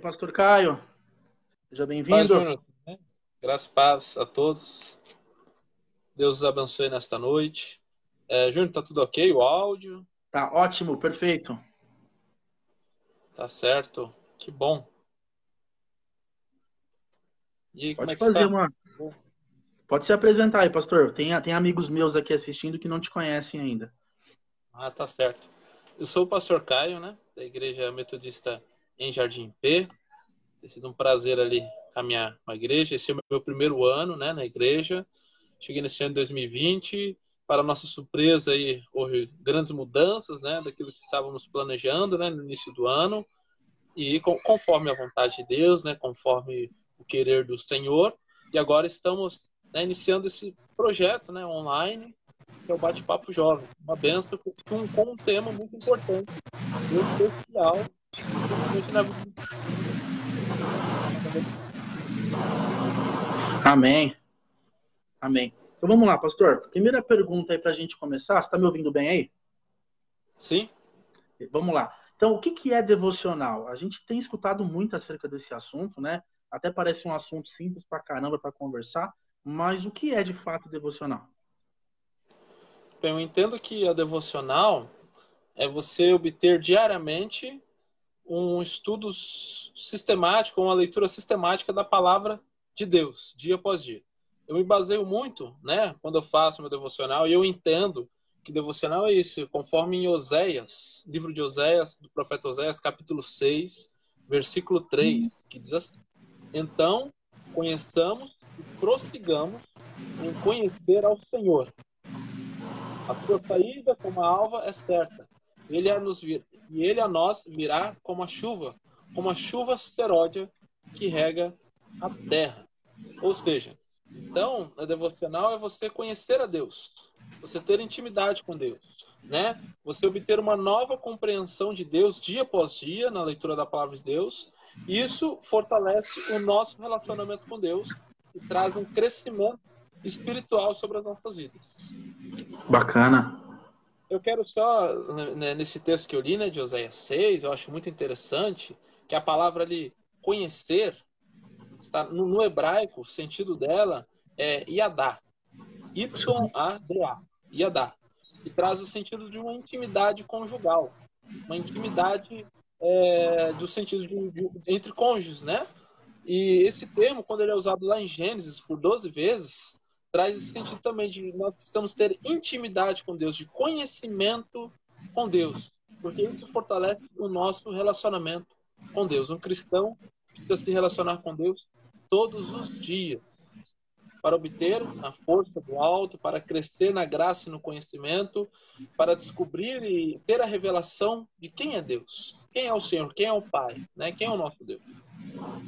pastor Caio. Seja bem-vindo. Graças e paz a todos. Deus os abençoe nesta noite. É, Júnior, tá tudo ok? O áudio? Tá ótimo, perfeito. Tá certo. Que bom. E aí, Pode como é fazer está? Uma... Pode se apresentar aí, pastor. Tem, tem amigos meus aqui assistindo que não te conhecem ainda. Ah, tá certo. Eu sou o pastor Caio, né? Da Igreja Metodista em Jardim P. Tem sido um prazer ali caminhar com a igreja. Esse é o meu primeiro ano, né, na igreja. Cheguei nesse ano de 2020. Para nossa surpresa, aí, houve grandes mudanças, né, daquilo que estávamos planejando, né, no início do ano. E conforme a vontade de Deus, né, conforme o querer do Senhor. E agora estamos né, iniciando esse projeto, né, online, que é o Bate-Papo Jovem. Uma benção com, com um tema muito importante, muito social, Amém. Amém. Então vamos lá, pastor. Primeira pergunta aí para a gente começar. Você está me ouvindo bem aí? Sim. Vamos lá. Então, o que, que é devocional? A gente tem escutado muito acerca desse assunto, né? Até parece um assunto simples para caramba para conversar, mas o que é de fato devocional? Bem, eu entendo que a devocional é você obter diariamente um estudo sistemático, uma leitura sistemática da palavra de Deus, dia após dia. Eu me baseio muito, né, quando eu faço meu devocional, e eu entendo que devocional é isso, conforme em Oséias, livro de Oséias, do profeta Oséias, capítulo 6, versículo 3, que diz assim: Então, conheçamos e prossigamos em conhecer ao Senhor. A sua saída como a alva é certa. Ele a nos vir, e ele a nós virá como a chuva, como a chuva seródia que rega a terra. Ou seja, então, a devocional é você conhecer a Deus, você ter intimidade com Deus, né? Você obter uma nova compreensão de Deus dia após dia na leitura da palavra de Deus. Isso fortalece o nosso relacionamento com Deus e traz um crescimento espiritual sobre as nossas vidas. Bacana. Eu quero só, né, nesse texto que eu li, né, de Oséias 6, eu acho muito interessante que a palavra ali, conhecer, está no, no hebraico, o sentido dela é Yadá. Y-A-D-A. Yadá. E traz o sentido de uma intimidade conjugal. Uma intimidade é, do sentido de, de, entre cônjuges, né? E esse termo, quando ele é usado lá em Gênesis por 12 vezes, traz esse sentido também de nós precisamos ter intimidade com Deus, de conhecimento com Deus, porque isso fortalece o nosso relacionamento com Deus. Um cristão precisa se relacionar com Deus todos os dias para obter a força do alto, para crescer na graça e no conhecimento, para descobrir e ter a revelação de quem é Deus, quem é o Senhor, quem é o Pai, né? quem é o nosso Deus.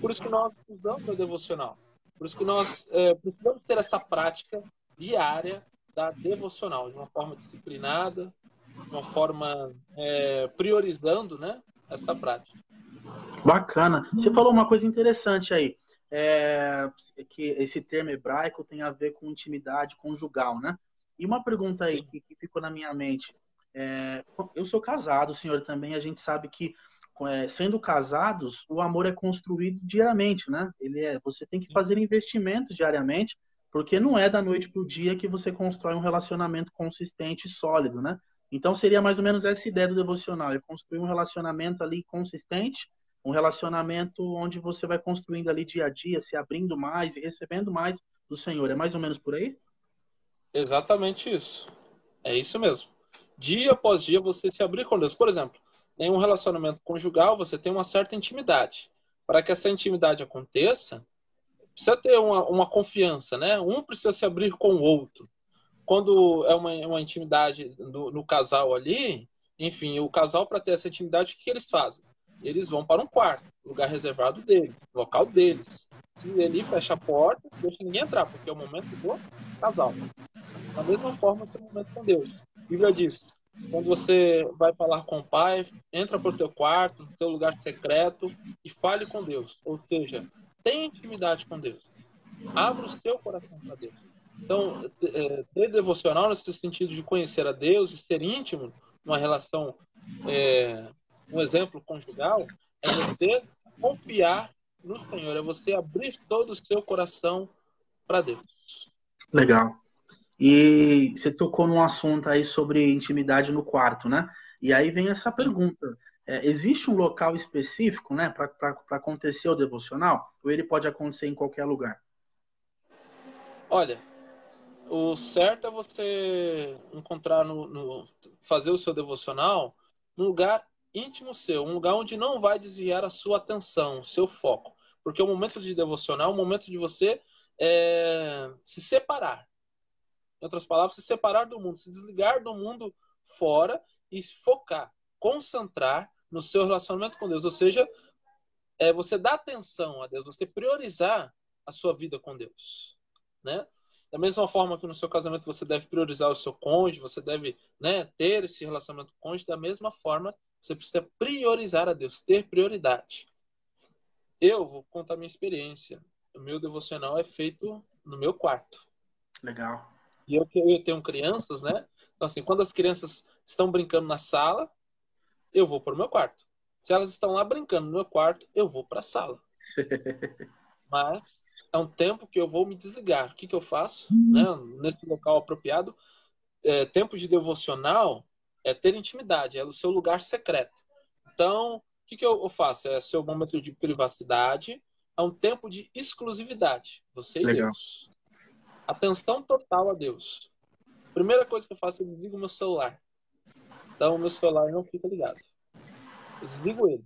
Por isso que nós usamos a devocional por isso que nós é, precisamos ter essa prática diária da devocional, de uma forma disciplinada, de uma forma é, priorizando né, esta prática. Bacana. Você falou uma coisa interessante aí, é, que esse termo hebraico tem a ver com intimidade conjugal, né? E uma pergunta aí que, que, ficou na minha mente. É, eu sou casado, o senhor também, a gente sabe que sendo casados, o amor é construído diariamente, né? Ele é, você tem que fazer investimentos diariamente, porque não é da noite para o dia que você constrói um relacionamento consistente e sólido, né? Então seria mais ou menos essa ideia do devocional, é construir um relacionamento ali consistente, um relacionamento onde você vai construindo ali dia a dia, se abrindo mais e recebendo mais do Senhor. É mais ou menos por aí? Exatamente isso. É isso mesmo. Dia após dia você se abrir com Deus. Por exemplo, em um relacionamento conjugal, você tem uma certa intimidade. Para que essa intimidade aconteça, precisa ter uma, uma confiança, né? Um precisa se abrir com o outro. Quando é uma, uma intimidade no, no casal ali, enfim, o casal, para ter essa intimidade, o que, eles fazem? Eles vão para um quarto, lugar reservado deles, local deles. E ali fecha a porta, deixa ninguém entrar, porque é o momento do casal. Da mesma forma que o momento com Deus. A Bíblia diz: quando você vai falar com o Pai, entra para o teu quarto, no teu lugar secreto e fale com Deus. Ou seja, tenha intimidade com Deus. Abra o seu coração para Deus. Então, é, ter devocional nesse sentido de conhecer a Deus e ser íntimo, uma relação, é, um exemplo conjugal, é você confiar no Senhor, é você abrir todo o seu coração para Deus. Legal. E você tocou num assunto aí sobre intimidade no quarto, né? E aí vem essa pergunta: é, existe um local específico, né, para acontecer o devocional? Ou ele pode acontecer em qualquer lugar? Olha, o certo é você encontrar no, no fazer o seu devocional num lugar íntimo seu, um lugar onde não vai desviar a sua atenção, o seu foco. Porque o momento de devocional é o momento de você é, se separar. Em outras palavras, se separar do mundo, se desligar do mundo fora e focar, concentrar no seu relacionamento com Deus. Ou seja, é você dar atenção a Deus, você priorizar a sua vida com Deus. Né? Da mesma forma que no seu casamento você deve priorizar o seu cônjuge, você deve né, ter esse relacionamento com cônjuge, da mesma forma você precisa priorizar a Deus, ter prioridade. Eu vou contar minha experiência. O meu devocional é feito no meu quarto. Legal. E eu, eu tenho crianças, né? Então, assim, quando as crianças estão brincando na sala, eu vou para o meu quarto. Se elas estão lá brincando no meu quarto, eu vou para a sala. Mas é um tempo que eu vou me desligar. O que, que eu faço? Uhum. Né? Nesse local apropriado, é, tempo de devocional é ter intimidade, é o seu lugar secreto. Então, o que, que eu, faço? É seu momento de privacidade, é um tempo de exclusividade. Você e Legal. Deus. Atenção total a Deus. Primeira coisa que eu faço, eu desligo meu celular. Então, meu celular não fica ligado. Eu desligo ele,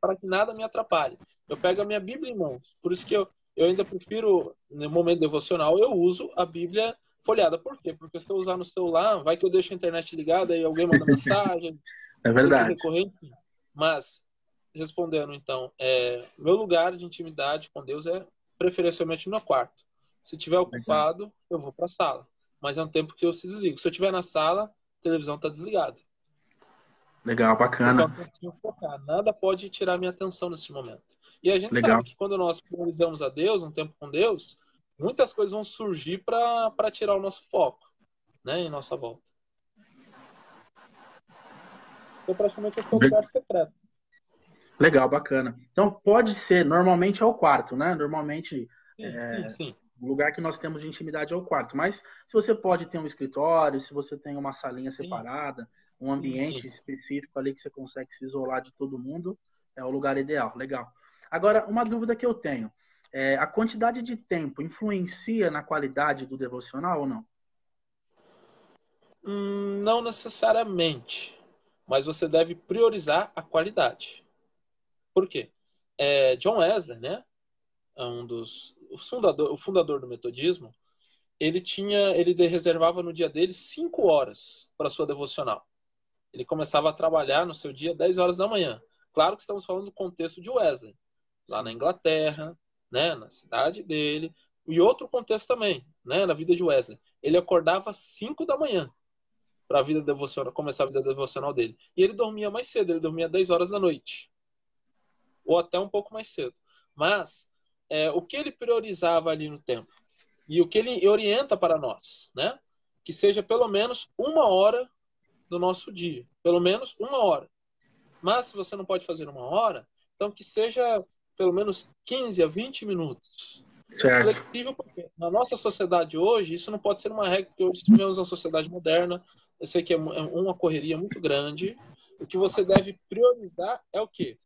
para que nada me atrapalhe. Eu pego a minha Bíblia em mãos. Por isso que eu, eu ainda prefiro, no momento devocional, eu uso a Bíblia folhada. Por quê? Porque se eu usar no celular, vai que eu deixo a internet ligada e alguém manda mensagem. é verdade. Mas, respondendo então, é, meu lugar de intimidade com Deus é preferencialmente no quarto. Se tiver ocupado, eu vou para a sala. Mas é um tempo que eu se desligo. Se eu estiver na sala, a televisão está desligada. Legal, bacana. Nada pode tirar minha atenção nesse momento. E a gente Legal. sabe que quando nós priorizamos a Deus, um tempo com Deus, muitas coisas vão surgir para tirar o nosso foco, né, em nossa volta. Então, praticamente, é o lugar secreto. Legal, bacana. Então, pode ser, normalmente é o quarto, né? Normalmente, sim, é, sim, sim. O lugar que nós temos de intimidade é o quarto. Mas, se você pode ter um escritório, se você tem uma salinha separada, sim. um ambiente específico ali que você consegue se isolar de todo mundo, é o lugar ideal. Legal. Agora, uma dúvida que eu tenho. É, a quantidade de tempo influencia na qualidade do devocional ou não? Hum, não necessariamente, mas você deve priorizar a qualidade. Por quê? É, John Wesley, né, é um dos o fundador, o fundador do metodismo, ele tinha, ele reservava no dia dele cinco horas para sua devocional. Ele começava a trabalhar no seu dia 10 horas da manhã. Claro que estamos falando do contexto de Wesley lá na Inglaterra, né, na cidade dele, e outro contexto também, né, na vida de Wesley. Ele acordava às 5 da manhã para a vida devocional, começar a vida devocional dele. E ele dormia mais cedo, ele dormia 10 horas da noite. Ou até um pouco mais cedo. Mas é, o que ele priorizava ali no tempo? E o que ele orienta para nós, né? Que seja pelo menos uma hora do nosso dia. Pelo menos uma hora. Mas se você não pode fazer uma hora, então que seja pelo menos 15 a 20 minutos. Certo. Flexível, porque na nossa sociedade hoje, isso não pode ser uma regra, porque hoje vivemos uma sociedade moderna, eu sei que é, é uma correria muito grande. O que você deve priorizar é o quê?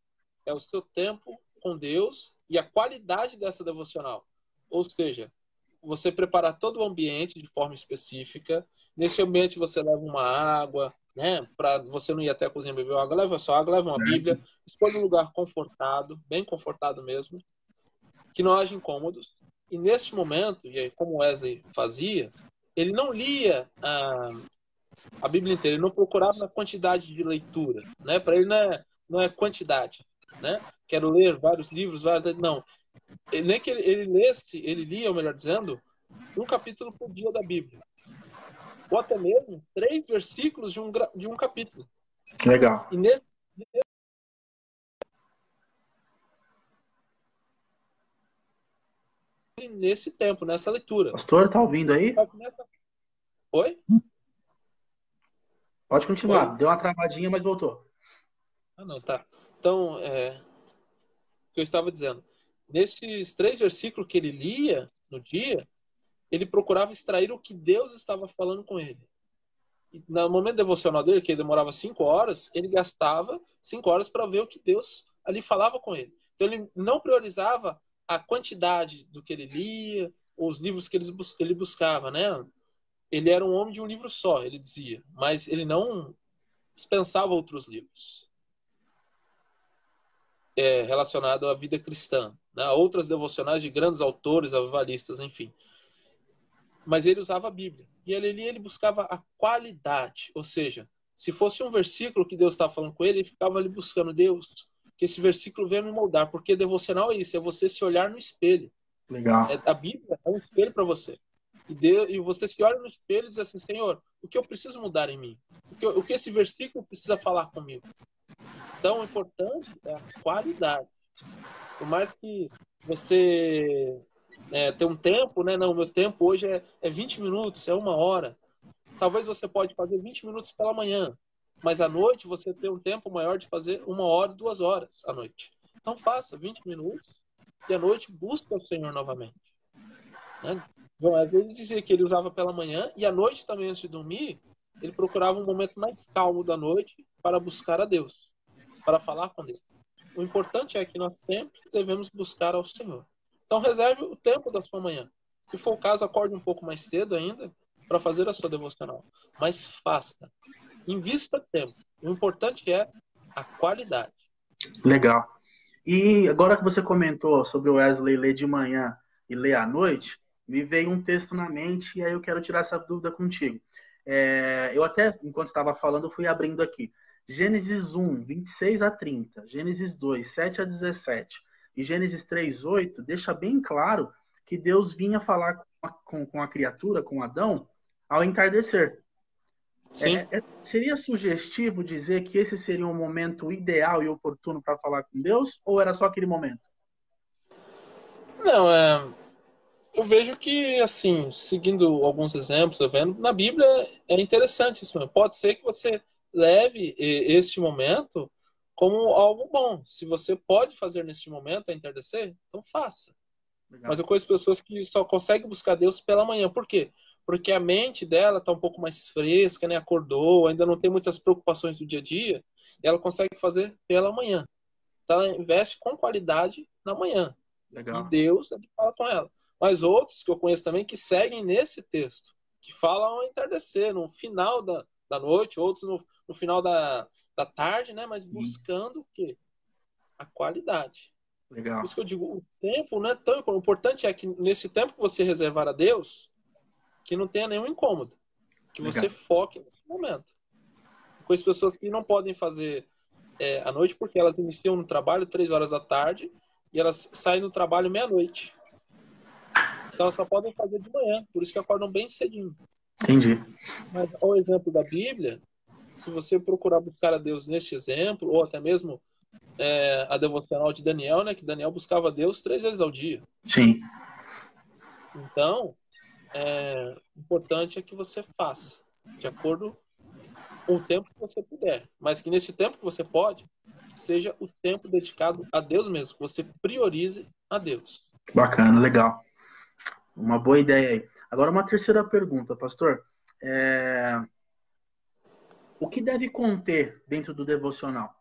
É o seu tempo com Deus e a qualidade dessa devocional. Ou seja, você preparar todo o ambiente de forma específica. Nesse ambiente você leva uma água, né? Para você não ir até a cozinha beber água, leva só água, leva uma Bíblia, escolha um lugar confortado, bem confortado mesmo, que não haja incômodos. E neste momento, e aí, como Wesley fazia, ele não lia a, a Bíblia inteira, ele não procurava na quantidade de leitura, né? Para ele não é, não é quantidade, né? Quero ler vários livros, vários, não. Nem que ele, ele lesse, ele lia, ou melhor dizendo, um capítulo por dia da Bíblia ou até mesmo três versículos de um, de um capítulo. Legal. E nesse, nesse tempo, nessa leitura. Pastor, tá ouvindo aí? Oi? Pode continuar. Oi? Deu uma travadinha, mas voltou. Ah, não, tá. Então, é... que eu estava dizendo. Nesses três versículos que ele lia no dia, ele procurava extrair o que Deus estava falando com ele. E no momento devocional dele, que demorava cinco horas, ele gastava cinco horas para ver o que Deus ali falava com ele. Então ele não priorizava a quantidade do que ele lia, os livros que ele buscava, né? Ele era um homem de um livro só, ele dizia, mas ele não dispensava outros livros é, relacionados à vida cristã, né? outras devocionais de grandes autores, avivalistas, enfim. Mas ele usava a Bíblia. E ele, ele buscava a qualidade, ou seja, se fosse um versículo que Deus estava falando com ele, ele ficava ali buscando Deus, que esse versículo venha me moldar, porque devocional é isso, é você se olhar no espelho. Legal. É, a Bíblia é um espelho para você. E, Deus, e você se olha no espelho e diz assim, Senhor, o que eu preciso mudar em mim? O que, o que esse versículo precisa falar comigo? Então, o importante é a qualidade. Por mais que você é, tenha um tempo, né? Não, meu tempo hoje é, é 20 minutos, é uma hora. Talvez você pode fazer 20 minutos pela manhã, mas à noite você tem um tempo maior de fazer uma hora, duas horas à noite. Então faça 20 minutos e à noite busca o Senhor novamente. Né? Bom, às vezes dizia que ele usava pela manhã e à noite também antes de dormir, ele procurava um momento mais calmo da noite para buscar a Deus, para falar com Deus. O importante é que nós sempre devemos buscar ao Senhor. Então reserve o tempo da sua manhã. Se for o caso, acorde um pouco mais cedo ainda para fazer a sua devocional. Mas faça. Invista tempo. O importante é a qualidade. Legal. E agora que você comentou sobre o Wesley ler de manhã e ler à noite, me veio um texto na mente e aí eu quero tirar essa dúvida contigo. É, eu até, enquanto estava falando, fui abrindo aqui. Gênesis 1, 26 a 30, Gênesis 2, 7 a 17 e Gênesis 3, 8 deixa bem claro que Deus vinha falar com a, com, com a criatura, com Adão, ao entardecer. Sim. É, é, seria sugestivo dizer que esse seria um momento ideal e oportuno para falar com Deus, ou era só aquele momento? Não, é, eu vejo que, assim, seguindo alguns exemplos, eu vendo, na Bíblia é interessante isso. Pode ser que você leve este momento como algo bom. Se você pode fazer neste momento a entardecer, então faça. Legal. Mas eu conheço pessoas que só conseguem buscar Deus pela manhã. Por quê? Porque a mente dela está um pouco mais fresca, né? acordou, ainda não tem muitas preocupações do dia a dia, e ela consegue fazer pela manhã. Então ela investe com qualidade na manhã. Legal. E Deus é que fala com ela. Mas outros que eu conheço também que seguem nesse texto, que falam ao entardecer, no final da, da noite, outros no, no final da, da tarde, né? Mas Sim. buscando o quê? A qualidade. Legal. Por isso que eu digo, o tempo não é tão importante. O importante é que nesse tempo que você reservar a Deus, que não tenha nenhum incômodo. Que Legal. você foque nesse momento. Com as pessoas que não podem fazer é, à noite porque elas iniciam no trabalho três horas da tarde e elas saem do trabalho meia-noite. Então elas só podem fazer de manhã, por isso que acordam bem cedinho. Entendi. Mas ao exemplo da Bíblia, se você procurar buscar a Deus neste exemplo, ou até mesmo é, a devocional de Daniel, né, que Daniel buscava a Deus três vezes ao dia. Sim. Então, é, o importante é que você faça, de acordo com o tempo que você puder. Mas que nesse tempo que você pode, seja o tempo dedicado a Deus mesmo, que você priorize a Deus. Bacana, legal. Uma boa ideia aí. Agora, uma terceira pergunta, pastor. É... O que deve conter dentro do devocional?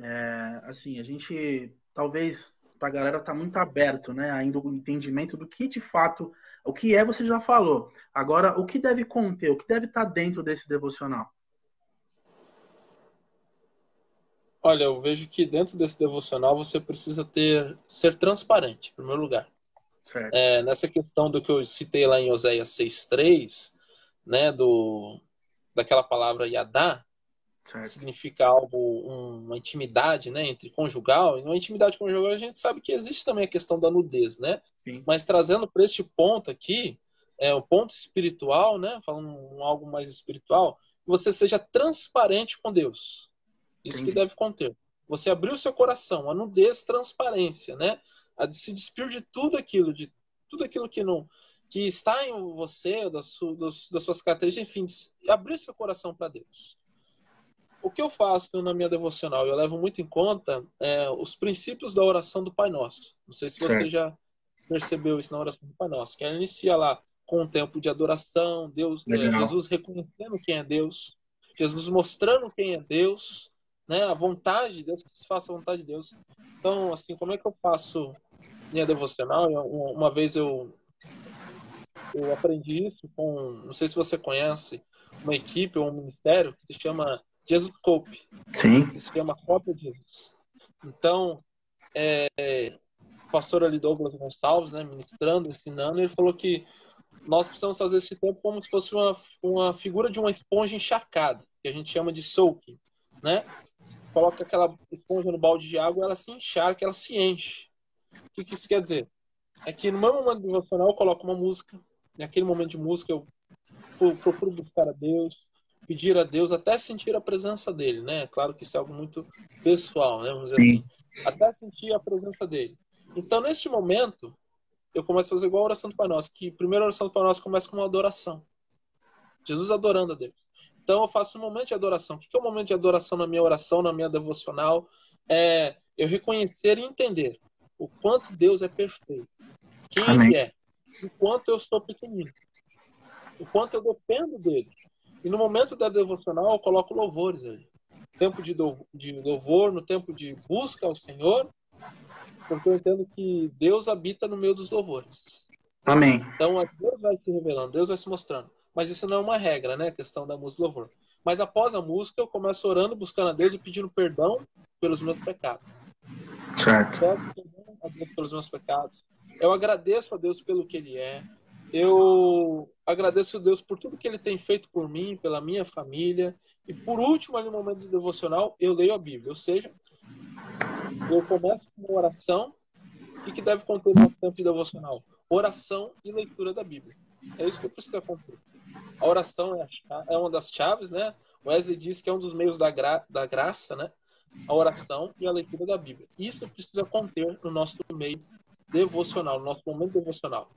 É... Assim, a gente, talvez, para a galera tá muito aberto, né? Ainda o entendimento do que de fato, o que é, você já falou. Agora, o que deve conter? O que deve estar tá dentro desse devocional? Olha, eu vejo que dentro desse devocional você precisa ter ser transparente, em primeiro lugar. É, nessa questão do que eu citei lá em Oséias 6.3, né, do, daquela palavra Yadá, certo. significa algo, uma intimidade, né, entre conjugal, e uma intimidade conjugal a gente sabe que existe também a questão da nudez, né? Sim. Mas trazendo para este ponto aqui, é o um ponto espiritual, né, falando algo mais espiritual, que você seja transparente com Deus. Isso Entendi. que deve conter. Você abrir o seu coração, a nudez, transparência, né? A se despir de tudo aquilo, de tudo aquilo que não que está em você, das, su, das suas características, enfim, abrir seu coração para Deus. o que eu faço na minha devocional? Eu levo muito em conta é, os princípios da oração do Pai Nosso. Não sei se você certo. já percebeu isso na oração do Pai Nosso, que ela inicia lá com um tempo de adoração, Deus, é, Jesus reconhecendo quem é Deus, Jesus mostrando quem é Deus, né? A vontade de Deus, que se faça a vontade de Deus. Então, assim, como é que eu faço minha devocional? Uma vez eu eu aprendi isso com, não sei se você conhece, uma equipe ou um ministério que se chama Jesus Cope. Sim. Que se chama Cópia de Jesus. Então, é, o pastor ali Douglas Gonçalves, né, ministrando, ensinando, ele falou que nós precisamos fazer esse tempo como se fosse uma, uma figura de uma esponja encharcada, que a gente chama de soaking, né? Coloca aquela esponja no balde de água, ela se encharca, ela se enche. O que, isso quer dizer? É que no meu momento devocional eu coloco uma música, naquele momento de música eu procuro buscar a Deus, pedir a Deus até sentir a presença dele, né? Claro que isso é algo muito pessoal, né? Vamos dizer Sim. assim. Até sentir a presença dele. Então, neste momento, eu começo a fazer igual a oração do Pai Nosso, que a primeira oração do Pai Nosso começa com uma adoração. Jesus adorando a Deus. Então, eu faço um momento de adoração. O que é o um momento de adoração na minha oração, na minha devocional? É eu reconhecer e entender o quanto Deus é perfeito, quem Amém. Ele é, o quanto eu sou pequenino, o quanto eu dependo dele. E no momento da devocional, eu coloco louvores ali. Tempo de, de louvor, no tempo de busca ao Senhor, porque eu entendo que Deus habita no meio dos louvores. Amém. Então, Deus vai se revelando, Deus vai se mostrando. Mas isso não é uma regra, né? A questão da música louvor. Mas após a música, eu começo orando, buscando a Deus e pedindo perdão pelos meus pecados. Certo. Peço perdão a Deus pelos meus pecados. Eu agradeço a Deus pelo que Ele é. Eu agradeço a Deus por tudo que Ele tem feito por mim, pela minha família. E por último, ali no momento de devocional, eu leio a Bíblia. Ou seja, eu começo com uma oração e que deve conter bastante de devocional. Oração e leitura da Bíblia. É isso que eu preciso conter. A oração é, a, é, uma das chaves, né? Wesley diz que é um dos meios da, gra, da graça, né? A oração e a leitura da Bíblia. Isso precisa conter no nosso meio devocional, no nosso momento devocional.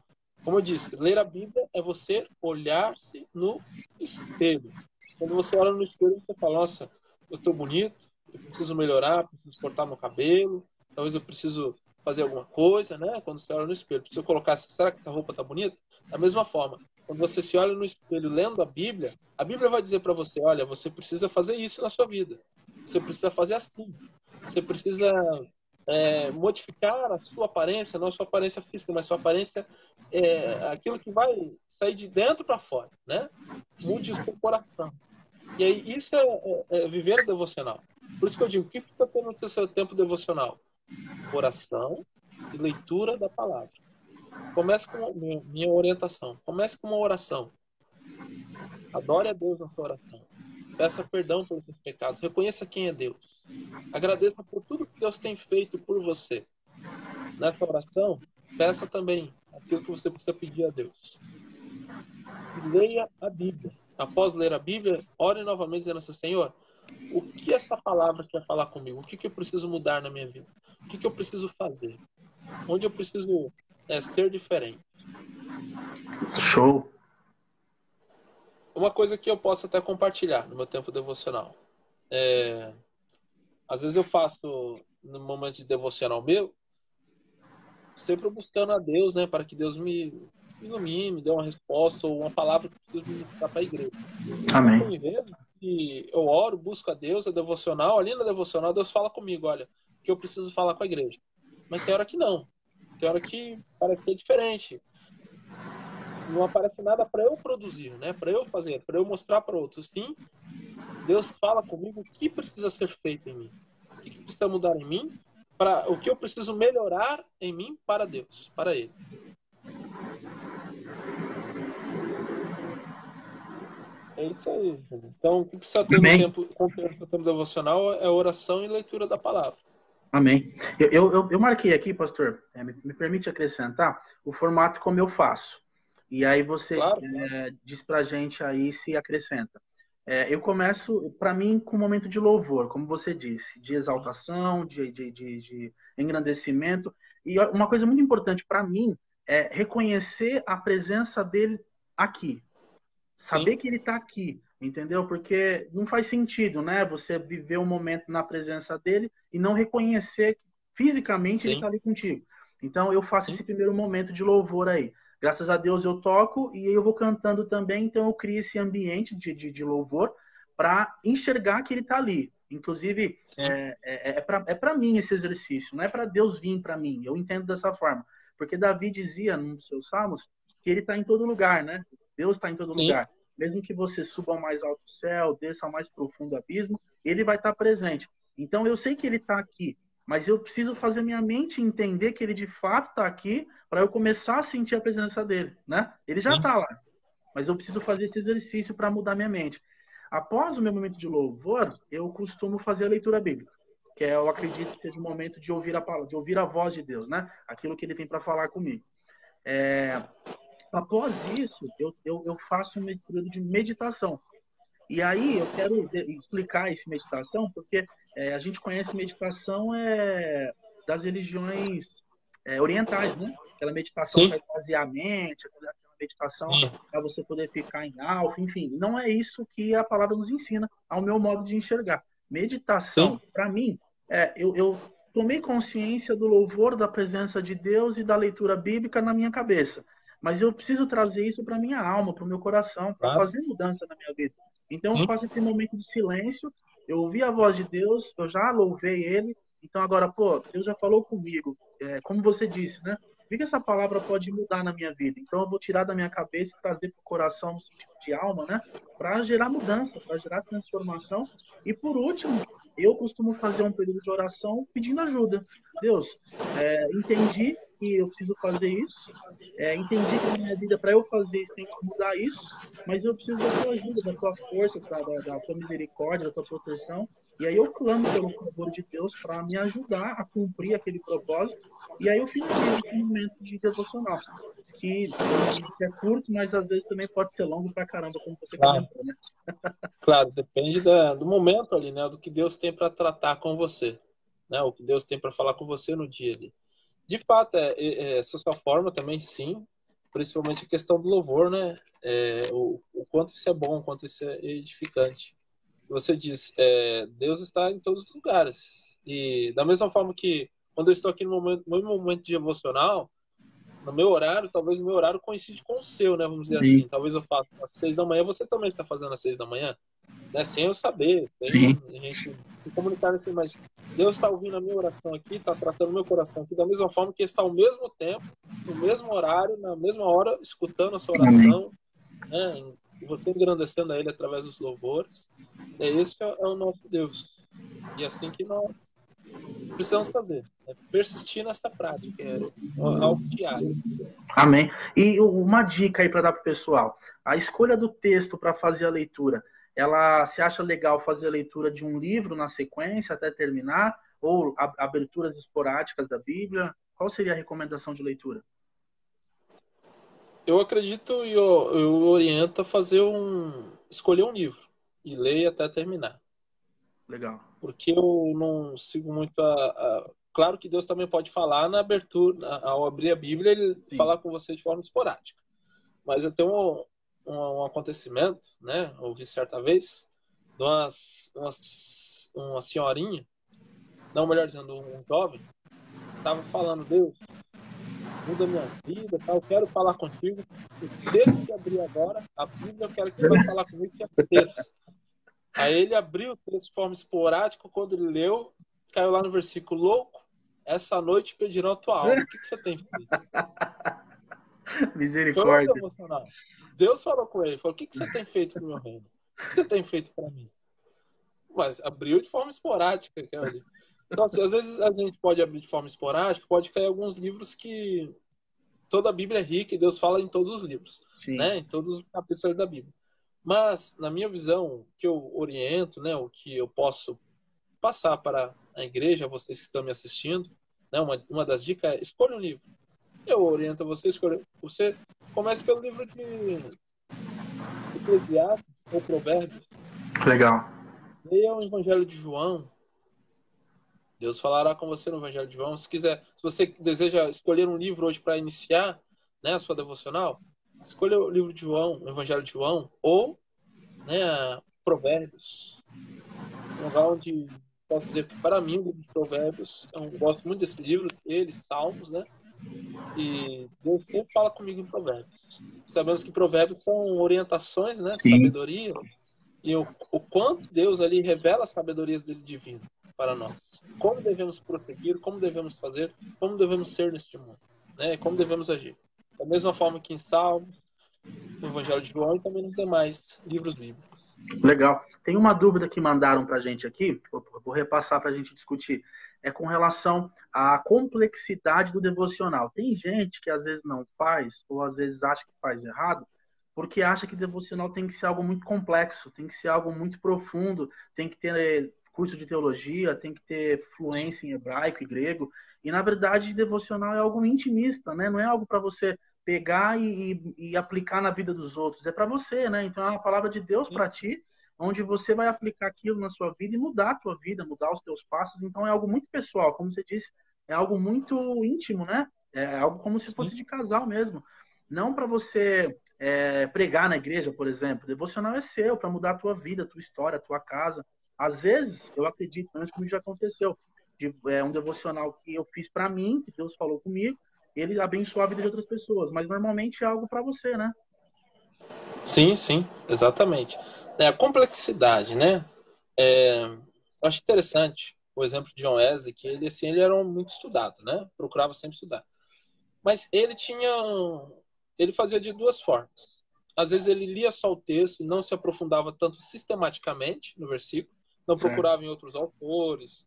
Como eu disse, ler a Bíblia é você olhar-se no espelho. Quando você olha no espelho, você fala: Nossa, eu estou bonito, eu preciso melhorar, preciso cortar meu cabelo, talvez eu preciso fazer alguma coisa, né? Quando você olha no espelho, preciso colocar, será que essa roupa está bonita? Da mesma forma, quando você se olha no espelho lendo a Bíblia, a Bíblia vai dizer para você: olha, você precisa fazer isso na sua vida. Você precisa fazer assim. Você precisa é, modificar a sua aparência, não a sua aparência física, mas sua aparência, é, aquilo que vai sair de dentro para fora, né? Mude o seu coração. E aí, isso é, é, é viver devocional. Por isso que eu digo, o que precisa ter no seu tempo devocional? Oração e leitura da palavra. Comece com minha orientação. Comece com uma oração. Adore a Deus na sua oração. Peça perdão pelos seus pecados. Reconheça quem é Deus. Agradeça por tudo que Deus tem feito por você. Nessa oração, peça também aquilo que você precisa pedir a Deus. E leia a Bíblia. Após ler a Bíblia, ore novamente dizendo assim, Senhor, o que essa palavra quer falar comigo? O que, que eu preciso mudar na minha vida? O que, que eu preciso fazer? Onde eu preciso é, ser diferente? Show! Uma coisa que eu posso até compartilhar no meu tempo devocional. É, às vezes eu faço no momento de devocional meu, sempre buscando a Deus, né, para que Deus me, me ilumine, me dê uma resposta ou uma palavra que eu preciso ministrar para a igreja. Amém. Eu que eu oro, busco a Deus, a devocional, ali na devocional Deus fala comigo, olha, que eu preciso falar com a igreja. Mas tem hora que não. Tem hora que parece que é diferente não aparece nada para eu produzir, né? Para eu fazer, para eu mostrar para outros. Sim, Deus fala comigo o que precisa ser feito em mim, o que precisa mudar em mim, para o que eu preciso melhorar em mim para Deus, para Ele. É isso aí. Então, o que precisa ter Amém. no tempo, tempo devocional é oração e leitura da palavra. Amém. Eu, eu, eu marquei aqui, pastor, é, me, me, permite acrescentar o formato como eu faço. E aí você claro. é, diz pra gente aí se acrescenta. É, eu começo, para mim, com um momento de louvor, como você disse, de exaltação, de, de, de, de engrandecimento. E uma coisa muito importante para mim é reconhecer a presença dele aqui. Saber Sim. que ele está aqui. entendeu? Porque não faz sentido, né? Você viver um momento na presença dele e não reconhecer que fisicamente Sim. ele está ali contigo. Então eu faço Sim. esse primeiro momento de louvor aí. Graças a Deus eu toco e eu vou cantando também, então eu crio esse ambiente de, de, de louvor para enxergar que ele está ali. Inclusive, é, é, é para é mim esse exercício, não é para Deus vir para mim. Eu entendo dessa forma. Porque Davi dizia nos seus salmos que ele está em todo lugar, né? Deus está em todo Sim. lugar. Mesmo que você suba ao mais alto céu, desça ao mais profundo abismo, ele vai estar tá presente. Então eu sei que ele está aqui, mas eu preciso fazer minha mente entender que ele de fato está aqui para eu começar a sentir a presença dele, né? Ele já está lá, mas eu preciso fazer esse exercício para mudar minha mente. Após o meu momento de louvor, eu costumo fazer a leitura bíblica, que é, eu acredito que seja o momento de ouvir a palavra, de ouvir a voz de Deus, né? Aquilo que ele tem para falar comigo. É, após isso, eu, eu, eu faço um período de meditação. E aí eu quero explicar essa meditação, porque é, a gente conhece meditação é, das religiões é, orientais, né? Aquela meditação para esvaziar a mente, aquela meditação para você poder ficar em alfa, enfim. Não é isso que a palavra nos ensina, ao meu modo de enxergar. Meditação, para mim, é, eu, eu tomei consciência do louvor da presença de Deus e da leitura bíblica na minha cabeça. Mas eu preciso trazer isso para minha alma, para o meu coração, para claro. fazer mudança na minha vida. Então Sim. eu faço esse momento de silêncio, eu ouvi a voz de Deus, eu já louvei Ele. Então agora, pô, Deus já falou comigo. É, como você disse, né? O que essa palavra pode mudar na minha vida? Então eu vou tirar da minha cabeça e trazer para o coração no sentido de alma, né? Para gerar mudança, para gerar transformação. E por último, eu costumo fazer um período de oração pedindo ajuda. Deus, é, entendi que eu preciso fazer isso. É, entendi que na minha vida, para eu fazer isso, tem que mudar isso, mas eu preciso da tua ajuda, da tua força, da, da tua misericórdia, da tua proteção. E aí eu clamo pelo favor de Deus para me ajudar a cumprir aquele propósito. E aí eu finalizo esse momento de devocional, que, é curto, mas às vezes também pode ser longo para caramba, como você claro. comentou, né? claro, depende da, do momento ali, né? Do que Deus tem para tratar com você, né? O que Deus tem para falar com você no dia ali de fato, é, é, essa sua forma também, sim. Principalmente a questão do louvor, né? É, o, o, quanto isso é bom, o quanto isso é edificante. Você diz, é, Deus está em todos os lugares. E da mesma forma que quando eu estou aqui no momento, no momento de emocional, no meu horário, talvez o meu horário coincide com o seu, né? Vamos dizer Sim. assim. Talvez eu faça às seis da manhã, você também está fazendo às seis da manhã né? Sem eu saber, Sim. a gente se comunicar assim, mas Deus está ouvindo a minha oração aqui, está tratando meu coração aqui da mesma forma que está ao mesmo tempo, no mesmo horário, na mesma hora, escutando a sua oração, né? Você engrandecendo a Ele através dos louvores. É esse é, é o nosso Deus. E é assim que nós precisamos fazer. É persistir nessa prática, é algo diário. Amém. E uma dica aí para dar para o pessoal: a escolha do texto para fazer a leitura ela se acha legal fazer a leitura de um livro na sequência até terminar, ou aberturas esporádicas da Bíblia? Qual seria a recomendação de leitura? Eu acredito e eu, eu oriento a fazer um. escolher um livro e ler até terminar. Legal. Porque eu não sigo muito a, a. Claro que Deus também pode falar na abertura, ao abrir a Bíblia, ele Sim. falar com você de forma esporádica. Mas eu tenho um, um, acontecimento, né? Ouvi certa vez, de umas, umas, uma senhorinha, não, melhor dizendo, um jovem, estava falando, Deus, muda minha vida, tá? eu quero falar contigo. Desde que abrir agora, a Bíblia, eu quero que você vai falar comigo que aconteça. Aí ele abriu o texto de forma esporádica, quando ele leu, caiu lá no versículo louco, essa noite pedirão a tua alma. O que, que você tem feito? Misericórdia. Deus falou com ele, falou, o que, que você tem feito para o meu reino? O que você tem feito para mim? Mas abriu de forma esporádica. Então, assim, às vezes a gente pode abrir de forma esporádica, pode cair alguns livros que toda a Bíblia é rica e Deus fala em todos os livros, Sim. né? Em todos os capítulos da Bíblia. Mas, na minha visão, o que eu oriento, né, o que eu posso passar para a igreja, vocês que estão me assistindo, né, uma, uma das dicas é escolha um livro. Eu oriento você a escolher. Você comece pelo livro de Eclesiastes ou Provérbios. Legal. Leia o Evangelho de João. Deus falará com você no Evangelho de João. Se quiser, se você deseja escolher um livro hoje para iniciar né, a sua devocional, escolha o livro de João, o Evangelho de João, ou né, Provérbios. Um lugar onde posso dizer que, para mim, o livro de Provérbios, eu gosto muito desse livro, eles, Salmos, né? E Deus sempre fala comigo em Provérbios. Sabemos que Provérbios são orientações, né? De sabedoria. E o, o quanto Deus ali revela a sabedoria dele divino para nós. Como devemos prosseguir, como devemos fazer, como devemos ser neste mundo, né? Como devemos agir. Da mesma forma que em Salmos, no Evangelho de João e também nos demais livros bíblicos. Legal. Tem uma dúvida que mandaram para a gente aqui, vou repassar para a gente discutir. É com relação à complexidade do devocional. Tem gente que às vezes não faz, ou às vezes acha que faz errado, porque acha que devocional tem que ser algo muito complexo, tem que ser algo muito profundo, tem que ter curso de teologia, tem que ter fluência em hebraico e grego. E na verdade, devocional é algo intimista, né? Não é algo para você pegar e, e, e, aplicar na vida dos outros. É para você, né? Então é uma palavra de Deus para ti, onde você vai aplicar aquilo na sua vida e mudar a tua vida, mudar os teus passos. Então é algo muito pessoal, como você disse, é algo muito íntimo, né? É algo como se fosse de casal mesmo. Não para você é, pregar na igreja, por exemplo. Devocional é seu, para mudar a tua vida, a tua história, a tua casa. Às vezes, eu acredito, antes comigo já aconteceu, de é, um devocional que eu fiz para mim, que Deus falou comigo, ele abençoa a vida de outras pessoas, mas normalmente é algo para você, né? Sim, sim, exatamente. É, a complexidade, né? É, eu acho interessante o exemplo de John Wesley, que ele, assim, ele era um muito estudado, né? Procurava sempre estudar. Mas ele tinha... Ele fazia de duas formas. Às vezes ele lia só o texto e não se aprofundava tanto sistematicamente no versículo não procurava em outros autores,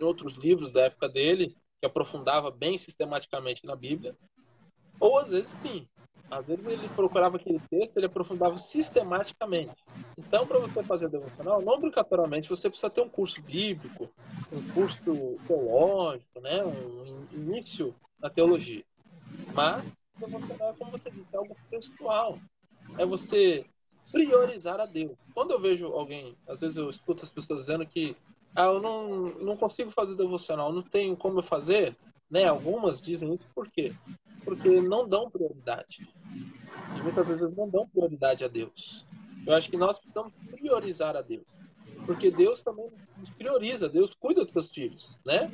em outros livros da época dele, que aprofundava bem sistematicamente na Bíblia. Ou às vezes sim. Às vezes ele procurava aquele texto, ele aprofundava sistematicamente. Então, para você fazer devocional, não obrigatoriamente você precisa ter um curso bíblico, um curso teológico, né? um início na teologia. Mas, devocional é como você disse, é algo textual. É você priorizar a Deus. Quando eu vejo alguém, às vezes eu escuto as pessoas dizendo que ah, eu não, não consigo fazer devocional, não tenho como eu fazer, né? Algumas dizem isso por quê? Porque não dão prioridade. Muitas vezes não dão prioridade a Deus. Eu acho que nós precisamos priorizar a Deus. Porque Deus também nos prioriza, Deus cuida dos seus filhos, né?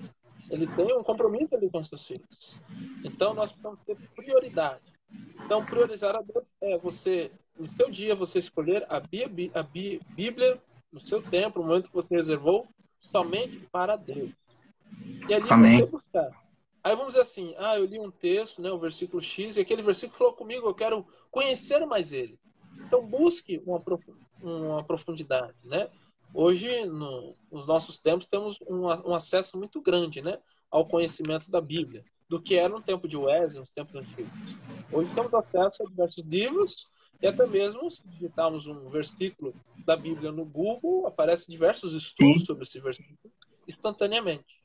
Ele tem um compromisso ali com os seus filhos. Então nós precisamos ter prioridade. Então priorizar a Deus é você no seu dia você escolher a, Bíblia, a Bíblia no seu tempo, no momento que você reservou, somente para Deus. E ali Amém. você buscar. Aí vamos dizer assim, ah, eu li um texto, né, o versículo X, e aquele versículo falou comigo, eu quero conhecer mais ele. Então busque uma, uma profundidade, né? Hoje, no, nos nossos tempos, temos um, um, acesso muito grande, né, ao conhecimento da Bíblia, do que era no tempo de Wesley, nos tempos antigos. Hoje temos acesso a diversos livros, e até mesmo, se digitarmos um versículo da Bíblia no Google, aparecem diversos estudos sobre esse versículo instantaneamente.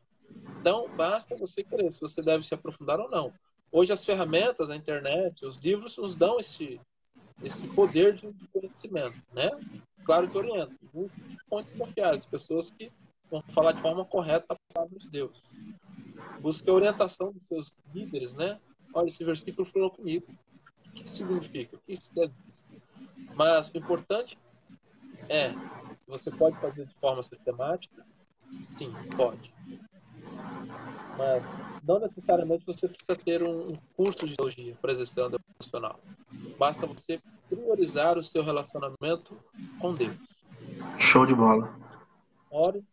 Então, basta você querer se você deve se aprofundar ou não. Hoje, as ferramentas, a internet, os livros nos dão esse, esse poder de conhecimento, né? Claro que orienta. Busque fontes confiáveis, pessoas que vão falar de forma correta a palavra de Deus. Busque a orientação dos seus líderes, né? Olha, esse versículo falou comigo. O que significa? O que isso quer dizer? Mas o importante é, você pode fazer de forma sistemática? Sim, pode. Mas não necessariamente você precisa ter um curso de teologia para exercer um devocional. Basta você priorizar o seu relacionamento com Deus. Show de bola. Ore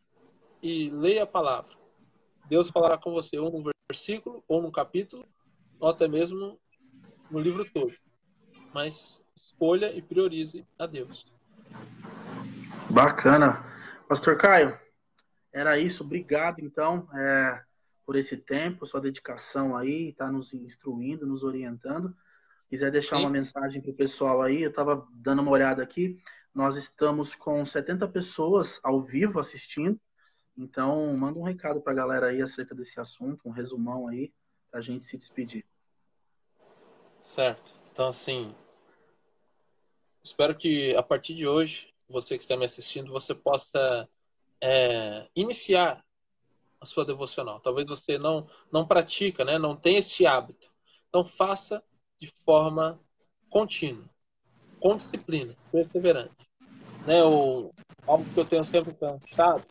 e leia a palavra. Deus falará com você ou num versículo, ou num capítulo, ou até mesmo no livro todo. Mas escolha e priorize a Deus. Bacana. Pastor Caio, era isso. Obrigado, então, é, por esse tempo, sua dedicação aí, tá nos instruindo, nos orientando. Quiser deixar Sim. uma mensagem para o pessoal aí, eu estava dando uma olhada aqui. Nós estamos com 70 pessoas ao vivo assistindo. Então, manda um recado para a galera aí acerca desse assunto, um resumão aí, para a gente se despedir. Certo. Então, assim, espero que a partir de hoje, você que está me assistindo, você possa é, iniciar a sua devocional. Talvez você não não pratica, né? Não tem esse hábito. Então, faça de forma contínua, com disciplina, perseverante. né, o, algo que eu tenho sempre pensado,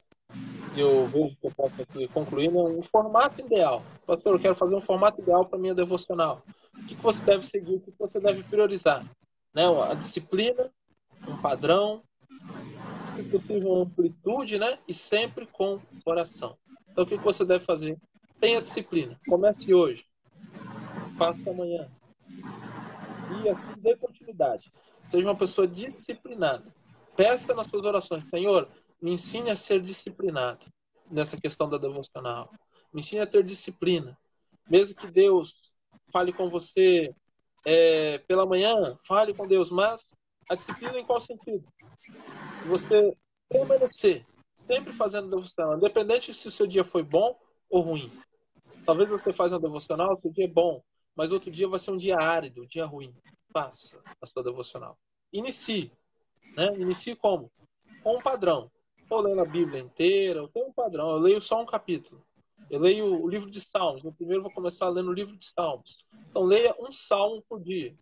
e eu vejo que eu posso aqui concluindo, é um formato ideal. Pastor, eu quero fazer um formato ideal para minha devocional. O que, que você deve seguir, o que, que você deve priorizar? Né, a disciplina, um padrão, se possível, amplitude, né? E sempre com oração. Então, o que você deve fazer? Tenha disciplina. Comece hoje. Faça amanhã. E assim dê continuidade. Seja uma pessoa disciplinada. Peça nas suas orações, Senhor, me ensine a ser disciplinado nessa questão da devocional. Me ensine a ter disciplina. Mesmo que Deus fale com você é, pela manhã, fale com Deus, mas a disciplina em qual sentido? Você permanecer sempre fazendo devocional, independente se o seu dia foi bom ou ruim. Talvez você faça uma devocional, seu dia é bom, mas outro dia vai ser um dia árido, um dia ruim. Faça a sua devocional. Inicie. Né? Inicie como? Com um padrão. Ou lendo a Bíblia inteira, eu tenho um padrão, eu leio só um capítulo. Eu leio o livro de Salmos. No primeiro vou começar lendo o livro de Salmos. Então leia um salmo por dia.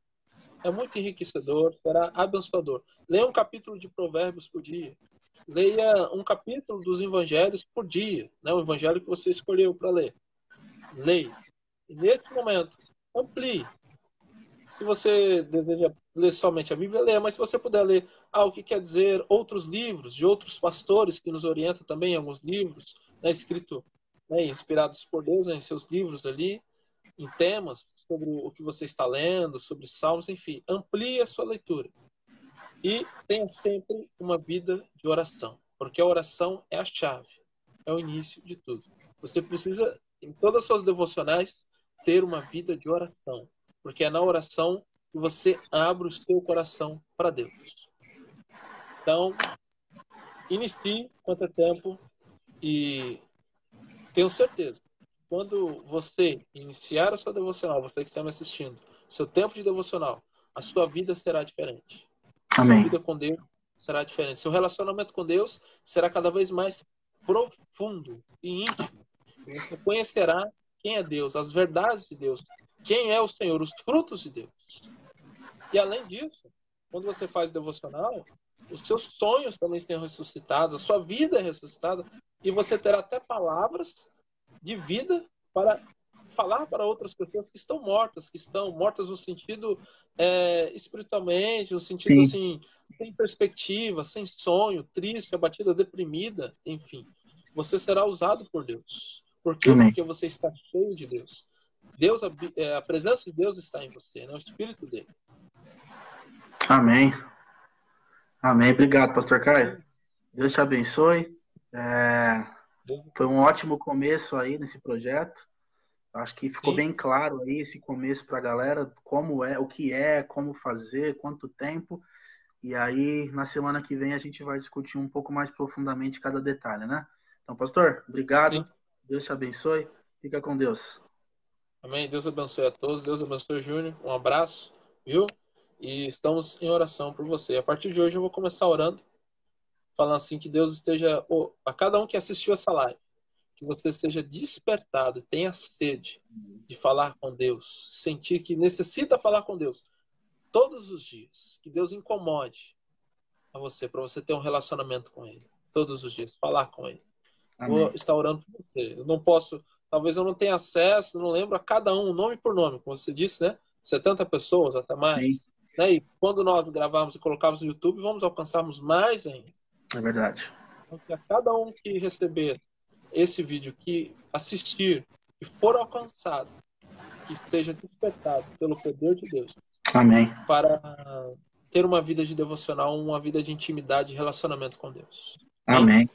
É muito enriquecedor, será abençoador. Leia um capítulo de Provérbios por dia. Leia um capítulo dos evangelhos por dia, né? o evangelho que você escolheu para ler. Leia. E nesse momento, amplie. Se você deseja ler somente a Bíblia, leia, mas se você puder ler ah, o que quer dizer outros livros, de outros pastores que nos orientam também alguns livros, né, escrito, né, inspirados por Deus né, em seus livros ali, em temas sobre o que você está lendo, sobre salmos, enfim, amplie a sua leitura. E tenha sempre uma vida de oração, porque a oração é a chave, é o início de tudo. Você precisa, em todas as suas devocionais, ter uma vida de oração, porque é na oração que você abre o seu coração para Deus. Então, inicie quanto é tempo e tenho certeza quando você iniciar a sua devocional, você que está me assistindo, seu tempo de devocional, a sua vida será diferente. Amém. Sua vida com Deus será diferente. Seu relacionamento com Deus será cada vez mais profundo e íntimo. Você conhecerá quem é Deus, as verdades de Deus, quem é o Senhor, os frutos de Deus. E além disso, quando você faz devocional, os seus sonhos também serão ressuscitados, a sua vida é ressuscitada e você terá até palavras de vida para falar para outras pessoas que estão mortas, que estão mortas no sentido é, espiritualmente, no sentido Sim. assim, sem perspectiva, sem sonho, triste, abatida, deprimida, enfim. Você será usado por Deus. Por quê? Amém. Porque você está cheio de Deus. Deus, a, é, a presença de Deus está em você, né? o Espírito dele. Amém. Amém. Obrigado, Pastor Caio. Deus te abençoe. É, foi um ótimo começo aí nesse projeto. Acho que ficou Sim. bem claro aí esse começo para a galera, como é, o que é, como fazer, quanto tempo. E aí, na semana que vem, a gente vai discutir um pouco mais profundamente cada detalhe, né? Então, pastor, obrigado. Sim. Deus te abençoe. Fica com Deus. Amém. Deus abençoe a todos. Deus abençoe o Júnior. Um abraço, viu? E estamos em oração por você. A partir de hoje eu vou começar orando falando assim que Deus esteja a cada um que assistiu essa live, que você seja despertado, tenha sede de falar com Deus, sentir que necessita falar com Deus todos os dias, que Deus incomode a você para você ter um relacionamento com Ele todos os dias, falar com Ele. Amém. Vou estar orando por você. Eu não posso, talvez eu não tenha acesso, não lembro a cada um, nome por nome, como você disse, né? 70 pessoas, até mais. Né? E quando nós gravarmos e colocarmos no YouTube, vamos alcançarmos mais ainda. É verdade. Então, a cada um que receber esse vídeo, que assistir e for alcançado, que seja despertado pelo poder de Deus. Amém. Para ter uma vida de devocional, uma vida de intimidade e relacionamento com Deus. Amém.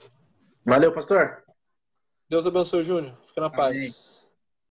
Valeu, pastor. Deus abençoe, Júnior. Fica na Amém. paz.